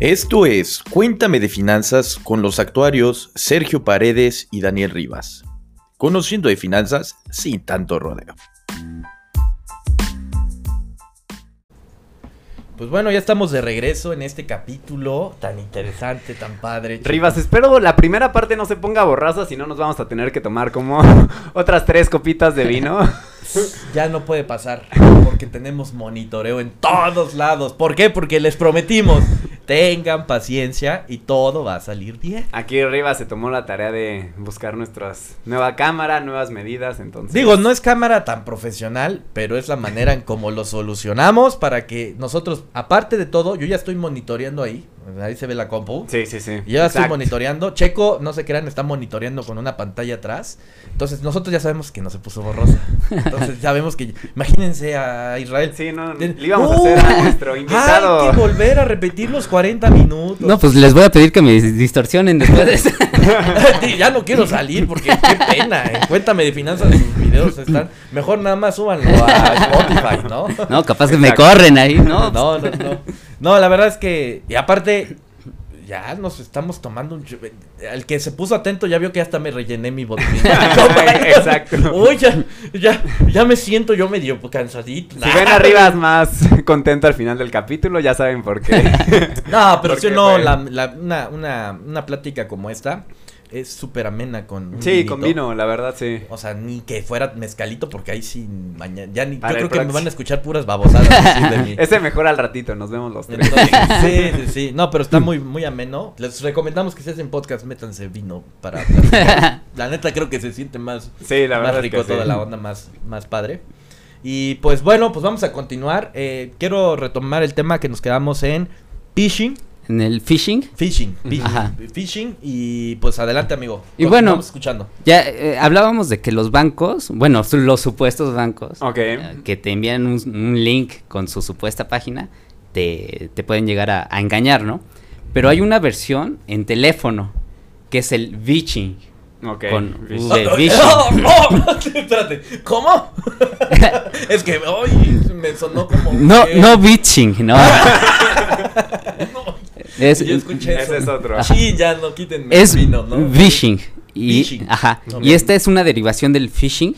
Esto es Cuéntame de Finanzas con los actuarios Sergio Paredes y Daniel Rivas. Conociendo de finanzas sin tanto rodeo. Pues bueno, ya estamos de regreso en este capítulo tan interesante, tan padre. Rivas, espero la primera parte no se ponga borrosa, si no nos vamos a tener que tomar como otras tres copitas de vino. Ya no puede pasar porque tenemos monitoreo en todos lados. ¿Por qué? Porque les prometimos. Tengan paciencia y todo va a salir bien. Aquí Rivas se tomó la tarea de buscar nuestras nueva cámara, nuevas medidas, entonces. Digo, no es cámara tan profesional, pero es la manera en cómo lo solucionamos para que nosotros, aparte de todo, yo ya estoy monitoreando ahí. Ahí se ve la compu. Sí, sí, sí. Yo ya estoy monitoreando. Checo, no se crean, está monitoreando con una pantalla atrás. Entonces, nosotros ya sabemos que no se puso borrosa. Entonces, ya vemos que. Imagínense a Israel. Sí, no, le íbamos a ¡Uh! hacer a nuestro invitado. Hay que volver a repetir los 40 minutos. No, pues les voy a pedir que me distorsionen después de eso. Sí, ya no quiero salir porque qué pena. eh. Cuéntame de finanzas, sus videos están. Mejor nada más súbanlo a Spotify, ¿no? No, capaz que me corren ahí, ¿no? No, no, no. No, la verdad es que. Y aparte. Ya nos estamos tomando un... El que se puso atento ya vio que hasta me rellené mi botellita. Exacto. Uy, ya, ya, ya me siento yo medio cansadito. Si ven a Rivas más contento al final del capítulo, ya saben por qué. No, pero sí Porque, no, la- una, una, una plática como esta es súper amena con Sí, con vino, la verdad, sí. O sea, ni que fuera mezcalito, porque ahí sí mañana. Ya ni. Para yo creo que me van a escuchar puras babosadas de mí. Ese mejor al ratito, nos vemos los tres. Entonces, sí, sí, sí. No, pero está muy, muy ameno. Les recomendamos que si hacen podcast, métanse vino para platicar. La neta creo que se siente más, Sí, la más es rico que sí. toda la onda, más, más padre. Y pues bueno, pues vamos a continuar. Eh, quiero retomar el tema que nos quedamos en phishing. En el phishing. Phishing, phishing, Ajá. phishing y pues adelante amigo. Y bueno, escuchando. Ya eh, hablábamos de que los bancos, bueno, los supuestos bancos, eh, que te envían un, un link con su supuesta página, te, te pueden llegar a, a engañar, ¿no? Pero hay una versión en teléfono, que es el phishing. Ok. Con. V. Oh, oh, oh, espérate, ¿cómo? es que, oye, me sonó como. No, que- no phishing, no. Es, Yo escuché eso. Ese es otro. Sí, ya no quiten es vino, ¿no? phishing. Y. Ajá. Y esta es una derivación del phishing,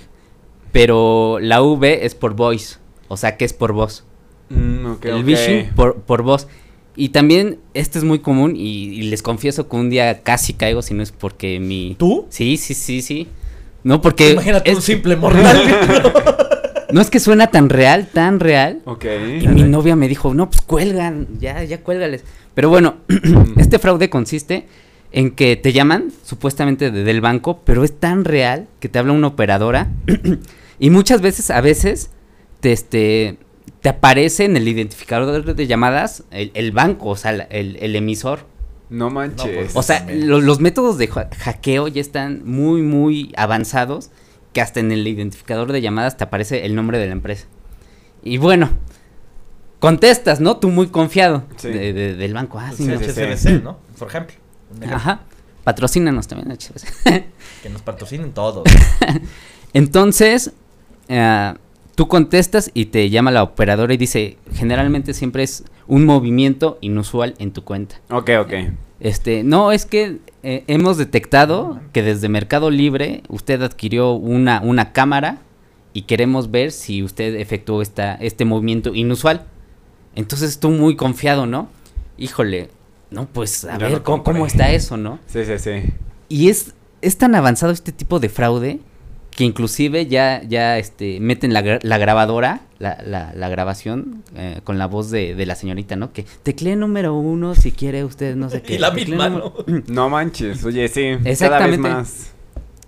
pero la V es por voice, o sea que es por voz. Mm, el ok. phishing por, por voz. Y también este es muy común y, y les confieso que un día casi caigo si no es porque mi... ¿Tú? Sí, sí, sí, sí. No porque... Imagínate es- un simple mortal. No es que suena tan real, tan real. Ok. Y mi novia me dijo, no, pues cuelgan, ya, ya cuélgales. Pero bueno, este fraude consiste en que te llaman supuestamente de- del banco, pero es tan real que te habla una operadora y muchas veces, a veces, te, este, te aparece en el identificador de llamadas el, el banco, o sea, la- el, el emisor. No manches. No, pues, O sea, también. lo- los métodos de ha- hackeo ya están muy, muy avanzados que hasta en el identificador de llamadas te aparece el nombre de la empresa. Y bueno, contestas, ¿no? Tú muy confiado Sí. de- de- del banco. Ah, sí, Sí, no. sí. HSBC, ¿no? Por ejemplo. Ajá. Patrocínanos también, HSBC. Que nos patrocinen todos. Entonces, eh, tú contestas y te llama la operadora y dice, generalmente siempre es un movimiento inusual en tu cuenta. Ok, ok. Este, no, es que eh, hemos detectado que desde Mercado Libre usted adquirió una, una cámara y queremos ver si usted efectuó esta, este movimiento inusual. Entonces tú muy confiado, ¿no? Híjole, no, pues a ver ¿cómo, está eso, ¿no? Sí, sí, sí. Y es, es tan avanzado este tipo de fraude que inclusive ya, ya este, meten la, la grabadora, la, la, la grabación eh, con la voz de, de la señorita, ¿no? Que teclee número uno si quiere usted, no sé qué. Y la misma, número- ¿no? No manches. Oye, sí. Cada vez Exactamente. más.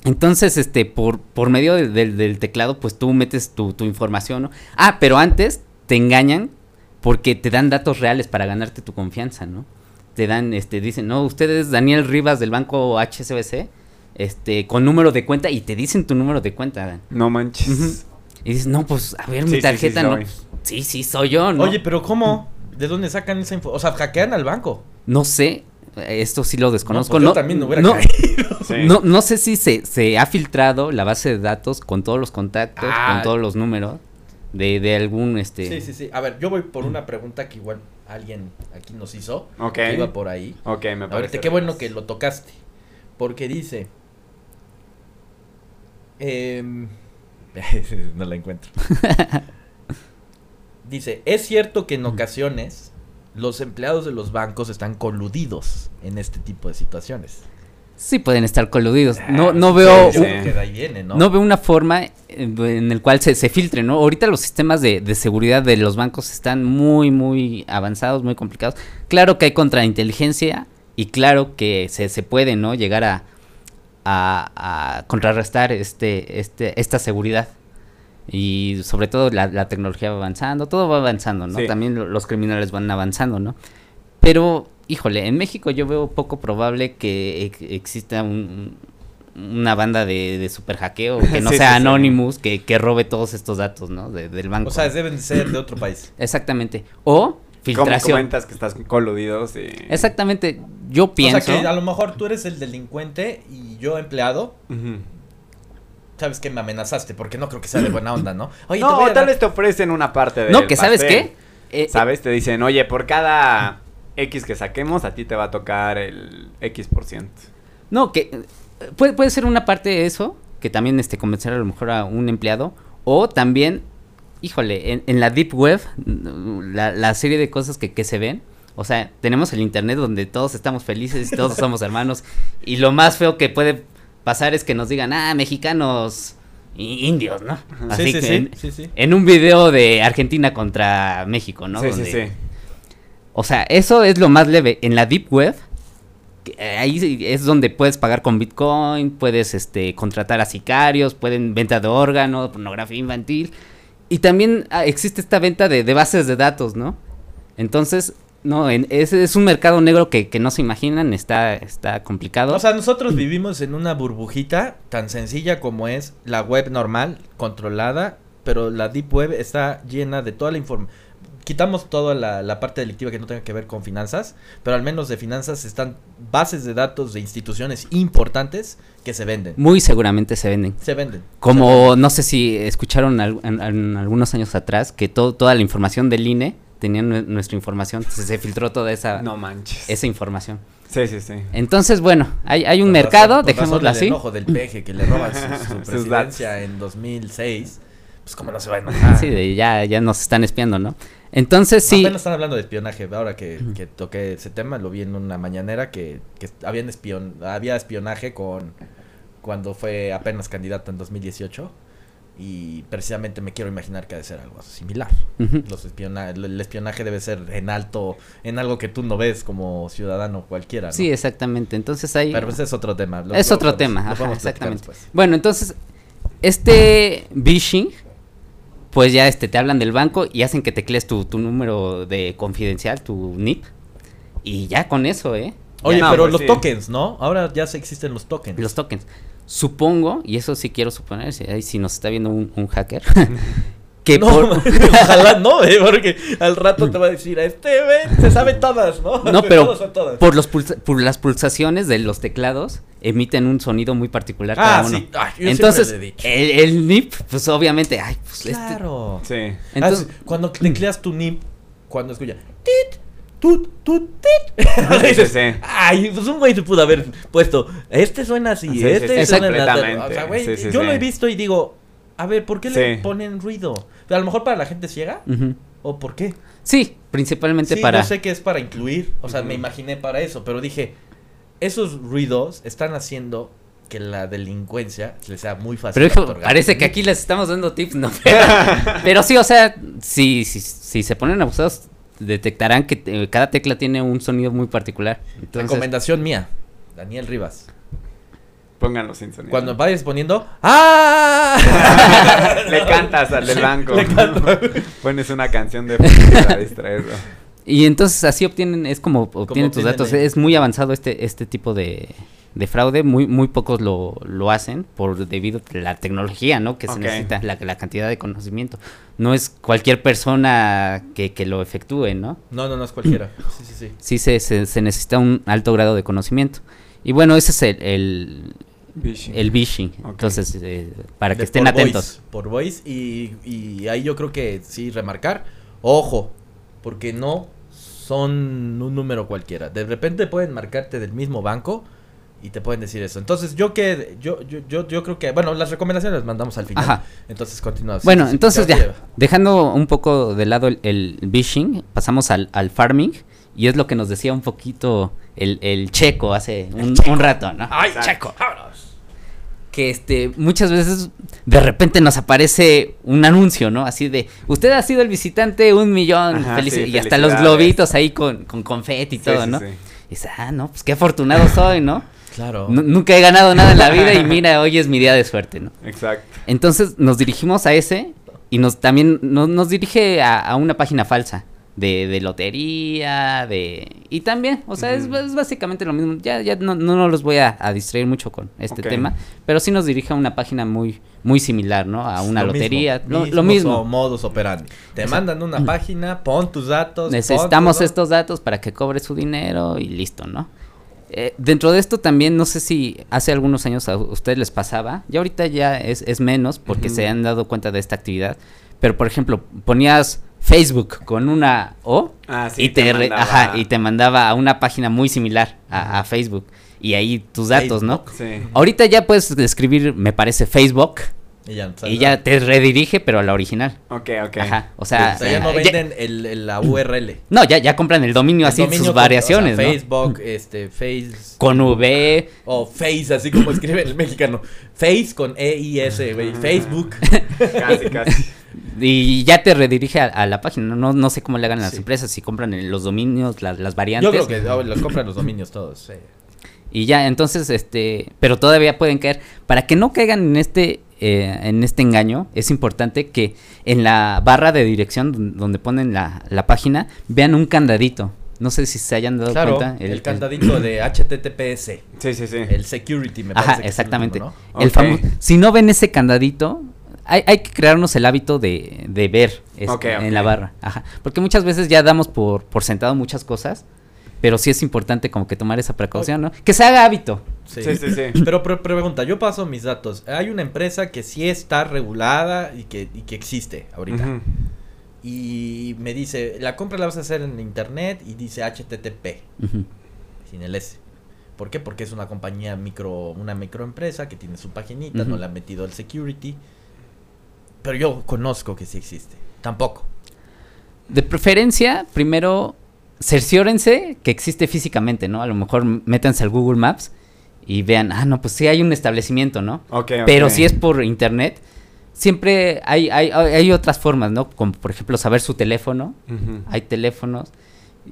Entonces, este, por, por medio de- del- del teclado, pues tú metes tu, tu información, ¿no? Ah, pero antes te engañan porque te dan datos reales para ganarte tu confianza, ¿no? Te dan, este, dicen, no, usted es Daniel Rivas del banco HSBC, este, con número de cuenta y te dicen tu número de cuenta. Dan. No manches. Y dices, no, pues, a ver, Sí, mi sí, tarjeta, no. soy. Sí, sí, soy yo, ¿no? Oye, pero ¿cómo? ¿De dónde sacan esa info? O sea, hackean al banco. No sé, esto sí lo desconozco. pues No, yo también no hubiera no, caído. Sí. no, no sé si se, se ha filtrado la base de datos con todos los contactos, Ah. con todos los números de, de algún, este... Sí, sí, sí. A ver, yo voy por una pregunta que igual alguien aquí nos hizo, Ok. que iba por ahí. Ok, me parece. Ahorita, qué bueno que lo tocaste. Porque dice. em, no la encuentro. dice: Es cierto que en ocasiones los empleados de los bancos están coludidos en este tipo de situaciones. Sí pueden estar coludidos. No, no Sí, veo... un- viene, ¿no? ¿no? veo una forma en, en el cual se, se filtre, ¿no? Ahorita los sistemas de, de seguridad de los bancos están muy, muy avanzados, muy complicados. Claro que hay contrainteligencia y claro que se, se puede, ¿no? Llegar a, a, a contrarrestar este, este, esta seguridad. Y sobre todo la, la tecnología va avanzando, todo va avanzando, ¿no? Sí. También lo- los criminales van avanzando, ¿no? Pero, híjole, en México yo veo poco probable que ex- exista un, un- una banda de, de super hackeo que no Sí, sea sí, sí. Anonymous que, que robe todos estos datos, ¿no? De- del banco. O sea, deben de ser de otro país. Exactamente. O ¿Cómo filtración. comentas que estás coludido? Sí. Exactamente. Yo pienso. O sea, que a lo mejor tú eres el delincuente y yo empleado. Sabes que me amenazaste porque no creo que sea de buena onda, ¿no? Oye, te no, voy a tal dar- vez te ofrecen una parte de. No, que sabes qué. Eh, ¿Sabes? Te dicen, oye, por cada X que saquemos, a ti te va a tocar el X por ciento. No, que puede, puede ser una parte de eso, que también este, convencer a lo mejor a un empleado, o también, híjole, en, en la Deep Web, la, la serie de cosas que, que se ven, o sea, tenemos el Internet donde todos estamos felices y todos somos hermanos, y lo más feo que puede pasar es que nos digan, ah, mexicanos indios, ¿no? Así Sí, sí, que sí, en, sí, sí. en un video de Argentina contra México, ¿no? sí, Donde- sí, sí. O sea, eso es lo más leve. En la Deep Web, eh, ahí es donde puedes pagar con Bitcoin, puedes este, contratar a sicarios, pueden venta de órganos, pornografía infantil. Y también ah, existe esta venta de, de bases de datos, ¿no? Entonces, no, en- es, es un mercado negro que, que no se imaginan, está, está complicado. O sea, nosotros vivimos en una burbujita tan sencilla como es la web normal, controlada, pero la deep web está llena de toda la información. Quitamos toda la, la parte delictiva que no tenga que ver con finanzas, pero al menos de finanzas están bases de datos de instituciones importantes que se venden. Muy seguramente se venden. Se venden. Como, no sé si escucharon al- en, en algunos años atrás, que todo, toda la información del INE tenía nue- nuestra información, se, se filtró toda esa, No manches. esa información. Sí, sí, sí. Entonces, bueno, hay, hay un mercado, razón- dejémoslo el así. enojo del peje que le roban su, presidencia en 2006. Pues como no se va a enojar. Sí, de ya, ya nos están espiando, ¿no? Entonces, sí. Apenas están hablando de espionaje. Ahora que, que toqué ese tema, lo vi en una mañanera que, que habían espion, había espionaje con cuando fue apenas candidato en 2018. Y precisamente me quiero imaginar que ha de ser algo similar. Los espiona el espionaje debe ser en alto, en algo que tú no ves como ciudadano cualquiera. ¿no? Sí, exactamente. Entonces ahí. Pero ese es otro tema. lo- es lo otro podemos- tema, ajá, exactamente. después. Bueno, entonces, este phishing, pues ya este, te hablan del banco y hacen que teclees tu, tu número de confidencial, tu NIP. Y ya con eso, ¿eh? Oye, no, pero pues los sí. tokens, ¿no? Ahora ya se existen los tokens. Los tokens. Supongo, y eso sí quiero suponer, si, si nos está viendo un, un hacker, que no, por... ojalá no, eh, porque al rato te va a decir, este, ven, se sabe todas, ¿no? No, pero todas. por, los pulsa- por las pulsaciones de los teclados emiten un sonido muy particular cada Ah, uno. sí, ay, yo Entonces, siempre le he dicho. el, el NIP, pues obviamente, ay, pues este- Claro. Sí. Entonces, Ah, sí, cuando tecleas tu NIP, cuando escucha, tit, tut, tut, tit, Sí, dices, sí, sí. ay, pues un güey se pudo haber puesto, este suena así, Sí, sí, este sí, suena completamente. O sea, güey, Sí, sí, yo sí. lo he visto y digo, a ver, ¿por qué le Sí. ponen ruido? A lo mejor para la gente ciega. ¿o por qué? Sí, principalmente Sí, para... yo sé que es para incluir, o sea, me imaginé para eso, pero dije, esos ruidos están haciendo que la delincuencia le sea muy fácil. Pero hijo, parece que aquí les estamos dando tips, ¿no? Pero, pero sí, o sea, si, si, si se ponen abusados, detectarán que eh, cada tecla tiene un sonido muy particular. Entonces, Recomendación mía, Daniel Rivas. Pónganlo sin sonido. Cuando vayas poniendo, ¡ah! Le cantas al del banco. Le canto. Pones una canción de para distraerlo. Y entonces así obtienen, es como obtienen tus datos. Es muy avanzado este, este tipo de, de fraude, muy, muy pocos lo, lo hacen por debido a la tecnología, ¿no? Que se necesita, la, la cantidad de conocimiento. No es cualquier persona que, que lo efectúe, ¿no? No, no, no es cualquiera. Sí, sí, sí. sí se, se, se necesita un alto grado de conocimiento. Y bueno, ese es el, el, Phishing. el phishing. Entonces, eh, para que De estén por atentos. voice, por voice y, y ahí yo creo que sí remarcar, ojo, porque no son un número cualquiera. De repente pueden marcarte del mismo banco y te pueden decir eso. Entonces, yo que yo yo yo, yo creo que bueno, las recomendaciones las mandamos al final. Ajá. Entonces, continuamos. Bueno, Sí, entonces ¿qué ya, lleva? dejando un poco de lado el, el phishing, pasamos al, al farming. Y es lo que nos decía un poquito el, el checo hace un, un rato, ¿no? Ay, Exacto. checo, vámonos. Que este muchas veces de repente nos aparece un anuncio, ¿no? Así de, usted ha sido el visitante un millón, Ajá, sí, y hasta los globitos ahí con, con confeti y Sí, todo, sí, ¿no? sí. Y dice, ah, no, pues qué afortunado soy, ¿no? Claro. Nu- nunca he ganado nada en la vida y mira, hoy es mi día de suerte, ¿no? Exacto. Entonces nos dirigimos a ese y nos también no- nos dirige a, a una página falsa de, de lotería, de... Y también, o sea, es, es básicamente lo mismo. Ya, ya no, no, los voy a, a distraer mucho con este tema, pero sí nos dirige a una página muy, muy similar, ¿no? A una Lo lotería, mismo, lo, lo mismo. o modus operandi. Te mandan una página, pon tus datos. Necesitamos estos datos para que cobre su dinero y listo, ¿no? Eh, dentro de esto también, no sé si hace algunos años a ustedes les pasaba, ya ahorita ya es, es menos porque se han dado cuenta de esta actividad, pero por ejemplo, ponías Facebook con una O Ah, sí, y, te re- mandaba- ajá, y te mandaba a una página muy similar a, a Facebook y ahí tus datos, ¿no? Facebook. Sí. Ahorita ya puedes escribir, me parece, Facebook Y ya, y ya te redirige, pero a la original. Ok, ok. Ajá, o sea, o sea, ya no ya- venden el, el- la URL. no, ya, ya compran el dominio El así, dominio sus con- variaciones, o sea, ¿no? Facebook, este, Face. Con V, O Face, así como escribe el mexicano. Face con E-I-S, güey. Facebook. Casi, casi. Y ya te redirige a, a la página. No, no sé cómo le hagan las Sí. empresas, si compran el- los dominios, las, las variantes. Yo creo que los compran los dominios todos. sí. Y ya, entonces, este, pero todavía pueden caer. Para que no caigan en este, eh, en este engaño, es importante que en la barra de dirección don- donde ponen la, la página, vean un candadito. No sé si se hayan dado Claro, cuenta. el, candadito de HTTPS. Sí, sí, sí. El security, me parece. Ajá, que es el exactamente. último, ¿no? El Ok. famo- si no ven ese candadito, hay, hay que crearnos el hábito de, de ver este, en la barra. Ajá. Porque muchas veces ya damos por, por sentado muchas cosas, pero sí es importante como que tomar esa precaución, ¿no? Que se haga hábito. Sí. Sí, sí, sí. Pero, pero pregunta, yo paso mis datos. Hay una empresa que sí está regulada y que, y que existe ahorita. Y me dice, la compra la vas a hacer en internet y dice HTTP, sin el S. ¿Por qué? Porque es una compañía micro, una microempresa que tiene su paginita, no le han metido el security. Pero yo conozco que sí existe. Tampoco. De preferencia, primero, cerciórense que existe físicamente, ¿no? A lo mejor métanse al Google Maps y vean, ah, no, pues sí hay un establecimiento, ¿no? Ok, ok. Pero si es por internet, siempre hay, hay, hay hay otras formas, ¿no? Como por ejemplo saber su teléfono. Hay teléfonos.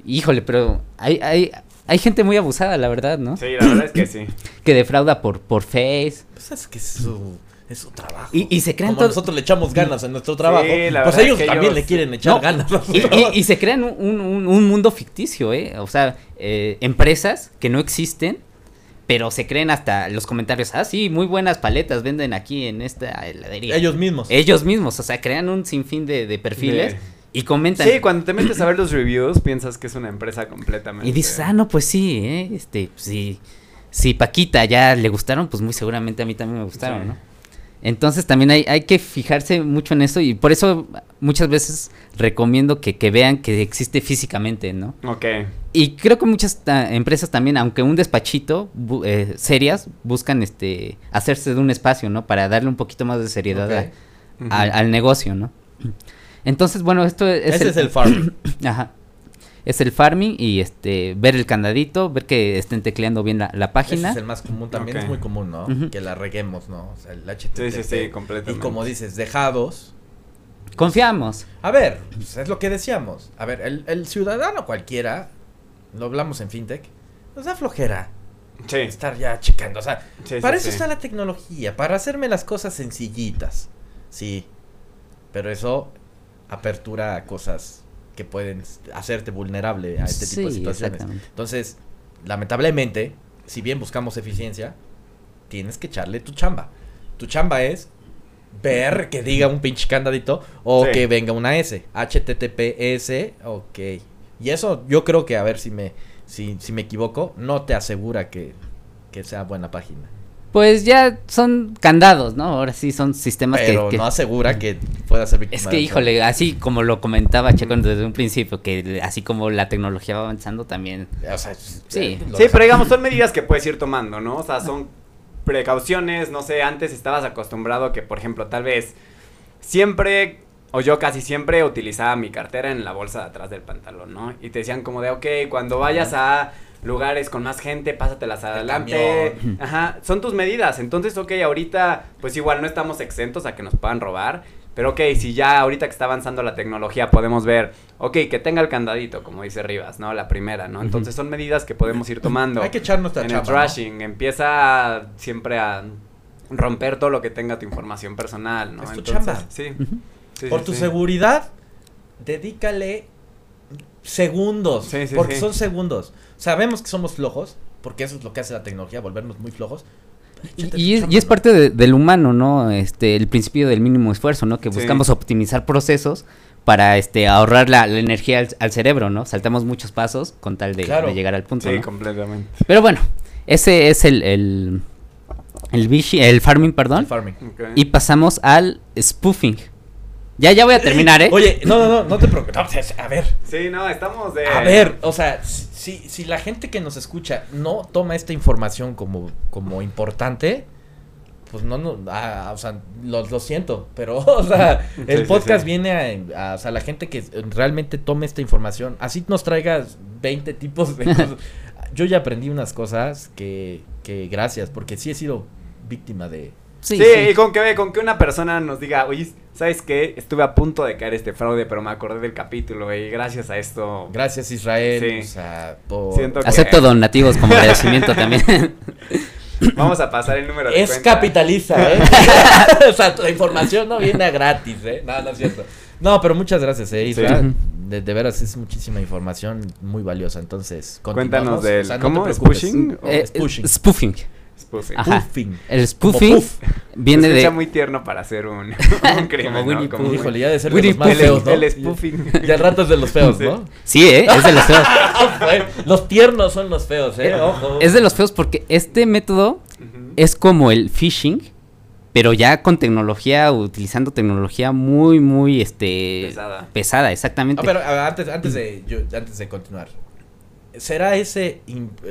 Híjole, pero hay, hay, hay gente muy abusada, la verdad, ¿no? Sí, la verdad es que sí. Que defrauda por, por Face. Pues es que es su, es su trabajo. Y- y se crean Como todo- nosotros le echamos ganas en nuestro trabajo. la pues ellos es que también ellos- le quieren echar No, ganas. Y, y- trabajo. y se crean un, un- un mundo ficticio, ¿eh? O sea, eh, empresas que no existen, pero se creen hasta los comentarios. Ah, sí, muy buenas paletas venden aquí en esta heladería. Ellos mismos. Ellos mismos, o sea, crean un sinfín de, de perfiles De- y comentan. Sí, cuando te metes a ver los reviews, piensas que es una empresa completamente. Y dices, ah, no, pues sí, ¿eh? Este, sí. Si Paquita ya le gustaron, pues muy seguramente a mí también me gustaron, Sí. ¿no? Entonces también hay, hay que fijarse mucho en eso y por eso muchas veces recomiendo que, que vean que existe físicamente, ¿no? Ok. Y creo que muchas ta- empresas también, aunque un despachito, bu- eh, serias, buscan este hacerse de un espacio, ¿no? Para darle un poquito más de seriedad a- al, al negocio, ¿no? Entonces, bueno, esto es... Ese es el farming. Ajá. Es el farming y este ver el candadito, ver que estén tecleando bien la, la Ese página. es el más común, también es muy común, ¿no? Que la reguemos, ¿no? O sea, el HTTP. Sí, sí, sí, completamente. Y como dices, dejados. Confiamos. A ver, pues, es lo que decíamos. A ver, el, el ciudadano cualquiera, lo hablamos en FinTech, nos da flojera Sí. estar ya checando. O sea, Sí, sí, para eso sí. está la tecnología, para hacerme las cosas sencillitas. Sí. Pero eso apertura a cosas que pueden hacerte vulnerable a este tipo de situaciones. Entonces, lamentablemente, si bien buscamos eficiencia, tienes que echarle tu chamba. Tu chamba es ver que diga un pinche candadito o Sí. que venga una S. HTTPS, ok. Y eso yo creo que, a ver si me, si, si me equivoco, no te asegura que, que sea buena página. Pues ya son candados, ¿no? Ahora sí son sistemas que- Pero que, no asegura que pueda ser víctima Es que, híjole, así como lo comentaba Checo desde un principio, que así como la tecnología va avanzando también. O sea, Sí. lo Sí, pero digamos, son medidas que puedes ir tomando, ¿no? O sea, son precauciones, no sé, antes estabas acostumbrado que, por ejemplo, tal vez siempre, o yo casi siempre utilizaba mi cartera en la bolsa de atrás del pantalón, ¿no? Y te decían como de, ok, cuando vayas a lugares con más gente, pásatelas adelante. Ajá, son tus medidas. Entonces, ok, ahorita, pues igual no estamos exentos a que nos puedan robar. Pero ok, si ya ahorita que está avanzando la tecnología podemos ver, ok, que tenga el candadito, como dice Rivas, ¿no? La primera, ¿no? Entonces son medidas que podemos ir tomando. Hay que echar nuestra en el chamba, ¿no? trashing, empieza siempre a romper todo lo que tenga tu información personal, ¿no? Es tu Entonces, chamba. Sí. Sí, Por sí, tu sí. seguridad, dedícale segundos. Sí, sí, porque son segundos. Sabemos que somos flojos, porque eso es lo que hace la tecnología, volvernos muy flojos. Y, es, parte de- del humano, ¿no? Este, el principio del mínimo esfuerzo, ¿no? Que Sí. buscamos optimizar procesos para este ahorrar la, la energía al, al cerebro, ¿no? Saltamos muchos pasos con tal de, Claro. de llegar al punto, Sí, ¿no? completamente. Pero bueno, ese es el el el, farming, perdón. El farming. Y pasamos al spoofing. Ya ya voy a terminar, ¿eh? Oye, no, no, no, no te preocupes. No, a ver, Sí, no, estamos de... a ver, o sea, si, si la gente que nos escucha no toma esta información como, como importante, pues no, no, ah, o sea, lo, lo siento, pero, o sea, el Sí, sí, podcast sí. viene a, a- o sea, la gente que realmente tome esta información, así nos traigas 20 tipos de cosas. Yo ya aprendí unas cosas que, que gracias, porque sí he sido víctima de... Sí, y con que, con que una persona nos diga, oye, ¿sabes qué? Estuve a punto de caer este fraude, pero me acordé del capítulo y gracias a esto... Gracias Israel, Sí. o sea, por... Siento que- Acepto donativos como agradecimiento también. Vamos a pasar el número de Es cuenta. capitaliza, ¿eh? o sea, la información no viene a gratis, ¿eh? No, no es cierto. No, pero muchas gracias, ¿eh, Isra? Sí. De, de veras es muchísima información muy valiosa. Entonces, Cuéntanos del... O sea, no ¿Cómo? te ¿Es preocupes. pushing? o Eh, spoofing. Spoofing. spoofing? Ajá. Puffing. El spoofing puff. viene Se escucha de muy tierno para hacer un, un crimen, Como Winnie ¿no? Pooh. Híjole, ya de ser de Winnie los más el, feos, ¿no? el spoofing. Ya al rato es de los feos. ¿no? Sí, ¿eh? Es de los feos. Los tiernos son los feos, ¿eh? Ojo. Es de los feos porque este método es como el phishing, pero ya con tecnología, utilizando tecnología muy, muy, este... Pesada. Pesada, exactamente. Ah, pero a ver, antes, antes, de, yo- antes de continuar. ¿Será ese,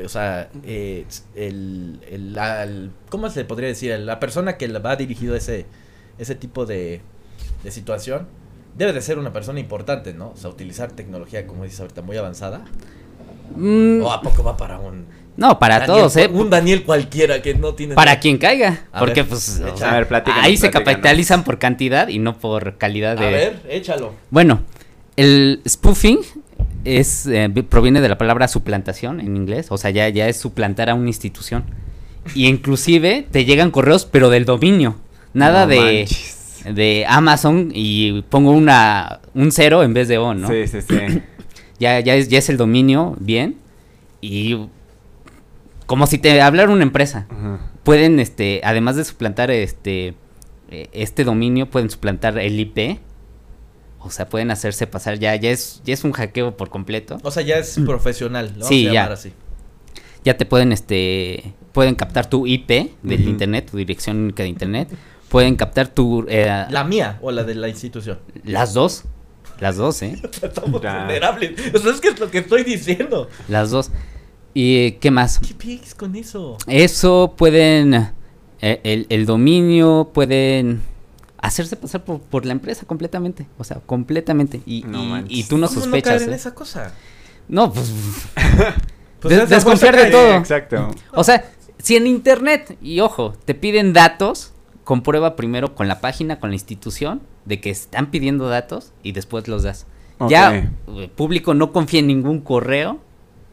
o sea, eh, el, el- la- el- ¿cómo se le podría decir? La persona que le va dirigido a ese, ese tipo de, de situación debe de ser una persona importante, ¿no? O sea, utilizar tecnología, como dices ahorita, muy avanzada. Mm, ¿O a poco va para un... no, para Daniel todos, ¿eh? Un Daniel cualquiera que no tiene... Para quien caiga. A porque, ver, pues, o echa- sea, A ver, platícanos, ahí se capitalizan por cantidad y no por calidad A de... ver, échalo. Bueno, el spoofing es eh, vi- proviene de la palabra suplantación en inglés, o sea, ya, ya es suplantar a una institución. Y inclusive te llegan correos, pero del dominio. Nada No de, de Amazon y pongo una un cero en vez de O, ¿no? Sí, sí, sí. Ya, ya, es, ya es el dominio bien. Y como si te hablara una empresa. Ajá. Pueden, este, además de suplantar este, eh, este dominio, pueden suplantar el IP. O sea, pueden hacerse pasar ya, ya es, ya es un hackeo por completo. O sea, ya es profesional, ¿no? Sí, Vamos a ya. llamar así. Ya te pueden, este, pueden captar tu IP del internet, tu dirección única de internet. Pueden captar tu, eh, ¿La mía o la de la institución? las dos, las dos, ¿eh? Estamos Ya. vulnerables. O sea, es que es lo que estoy diciendo. Las dos. ¿Y qué más? ¿Qué piques con eso? Eso pueden, eh, el, el dominio, pueden hacerse pasar por, por la empresa completamente. O sea, completamente. Y, No y- tú no ¿Cómo sospechas. caer en ¿eh? esa cosa? No, pues. Pues Des- desconfiar de todo. Exacto. O sea, si en internet, y ojo, te piden datos, comprueba primero con la página, con la institución, de que están pidiendo datos y después los das. Ya, eh, público no confía en ningún correo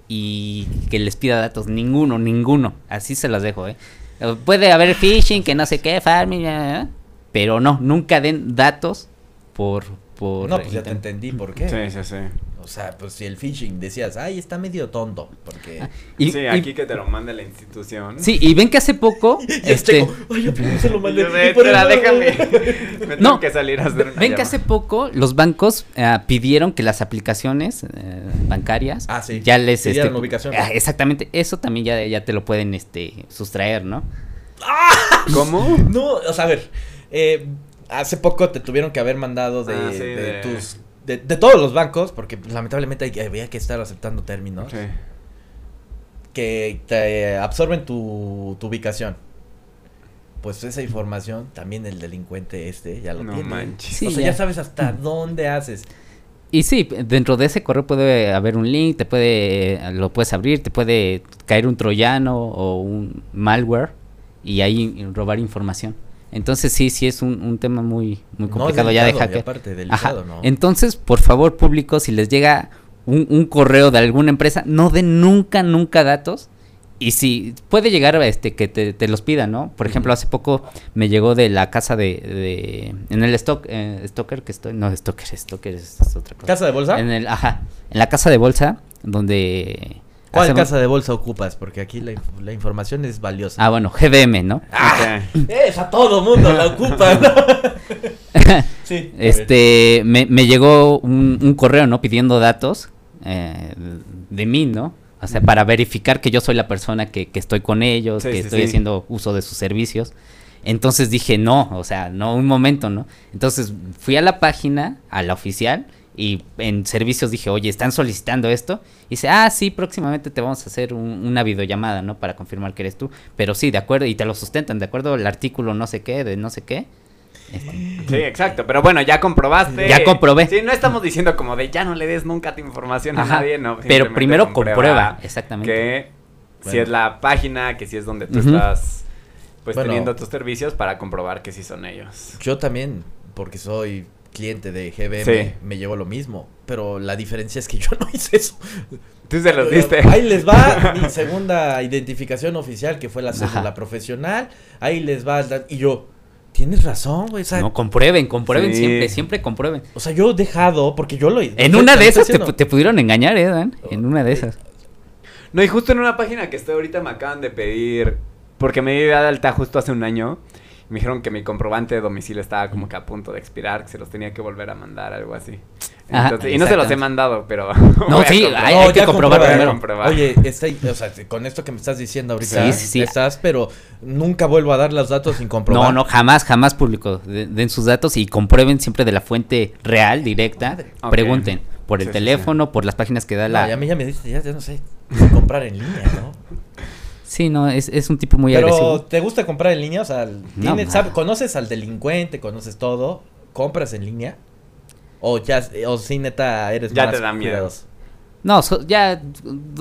y que les pida datos, ninguno, ninguno. Así se las dejo, ¿eh? Eh, Puede haber phishing, que no sé qué, farming, eh, pero no, nunca den datos por... por No, pues ya te entendí por qué. Sí, sí, sí. O sea, pues si el phishing decías, ay, está medio tonto. Porque. Y- sí, y- aquí que te lo mande la institución. sí, y ven que hace poco... Este. Ay, yo primero se lo mandé. Déjame. Me No. tengo que salir a hacer una Ven que hace poco los bancos eh, pidieron que las aplicaciones eh, bancarias Ah, sí. ya les este, ubicación. ah, exactamente, eso también ya, ya te lo pueden este sustraer, ¿no? ¿Cómo? No, o sea, a ver, eh, hace poco te tuvieron que haber mandado de, Ah, sí, de de- tus... De, de todos los bancos, porque pues, lamentablemente hay- había que estar aceptando términos Sí. que te absorben tu, tu ubicación. Pues esa información también el delincuente este ya lo No tiene. manches. Sí, o sea, ya. ya. sabes hasta dónde haces. Y sí, dentro de ese correo puede haber un link, te puede, lo puedes abrir, te puede caer un troyano o un malware y ahí robar información. Entonces sí, sí es un, un tema muy, muy No, es complicado ya de delicado, hacker. aparte, Ajá. delicado, ¿no? Entonces, por favor, público, si les llega un, un correo de alguna empresa, no den nunca, nunca datos. Y si puede llegar este que te, te los pidan, ¿no? Por ejemplo, hace poco me llegó de la casa de, de en el stock, eh, Stoker que estoy, no, Stoker, Stoker es, es otra cosa. ¿Casa de bolsa? En el, ajá, en la casa de bolsa donde ¿Cuál hacemos- casa de bolsa ocupas? Porque aquí la, inf- la información es valiosa. Ah, bueno, GBM, ¿no? Ok. Esa todo mundo la ocupa. ¿no? sí. Este, me, me llegó un, un correo, ¿no? Pidiendo datos eh, de mí, ¿no? O sea, para verificar que yo soy la persona que, que estoy con ellos, Sí, que sí, estoy sí. haciendo uso de sus servicios. Entonces dije, no, o sea, no, un momento, ¿no? Entonces fui a la página, a la oficial, y en servicios dije, oye, ¿están solicitando esto? Y dice, ah, sí, próximamente te vamos a hacer un- una videollamada, ¿no? Para confirmar que eres tú. Pero sí, de acuerdo, y te lo sustentan, de acuerdo al artículo no sé qué, de no sé qué. Este, Sí, exacto. Pero bueno, ya comprobaste. Ya comprobé. Sí, no estamos diciendo como de ya no le des nunca tu información a nadie, no. Pero primero comprueba, exactamente. Que si es la página, que si es donde tú estás pues Bueno. teniendo tus servicios para comprobar que sí son ellos. Yo también, porque soy cliente de GBM, Sí. me llevo lo mismo. Pero la diferencia es que yo no hice eso. Tú se los diste. Ahí les va mi segunda identificación oficial, que fue la cédula Ajá. profesional. Ahí les va. Y yo, tienes razón, güey. O sea, No, comprueben, comprueben Sí. siempre, siempre comprueben. o sea, yo he dejado, porque yo lo hice. En una de esas te, te pudieron engañar, ¿eh, Dan? En una de esas. No, y justo en una página que estoy ahorita me acaban de pedir, porque me di de alta justo hace un año, me dijeron que mi comprobante de domicilio estaba como que a punto de expirar, que se los tenía que volver a mandar, algo así. Ajá, y no se los he mandado, pero... No, sí, hay- hay que ya comprobar comprueba, primero. comprobar. Oye, está, o sea, con esto que me estás diciendo ahorita, Sí, sí, sí. estás, pero nunca vuelvo a dar los datos sin comprobar. No, no, jamás, jamás público. De- Den sus datos y comprueben siempre de la fuente real, directa. Madre. Ok. Pregunten por el Sí, sí, teléfono, por las páginas que da No, la... y a mí ya me diste, ya, ya no sé, comprar en línea, ¿no? Sí, no, es, es un tipo muy Pero, agresivo. ¿te gusta comprar en línea? O sea, ¿tienes- No, sabe-. ¿conoces al delincuente? ¿Conoces todo? ¿Compras en línea? O ya, o sí, neta, eres Ya más te da miedo. cuidadoso? No, so- ya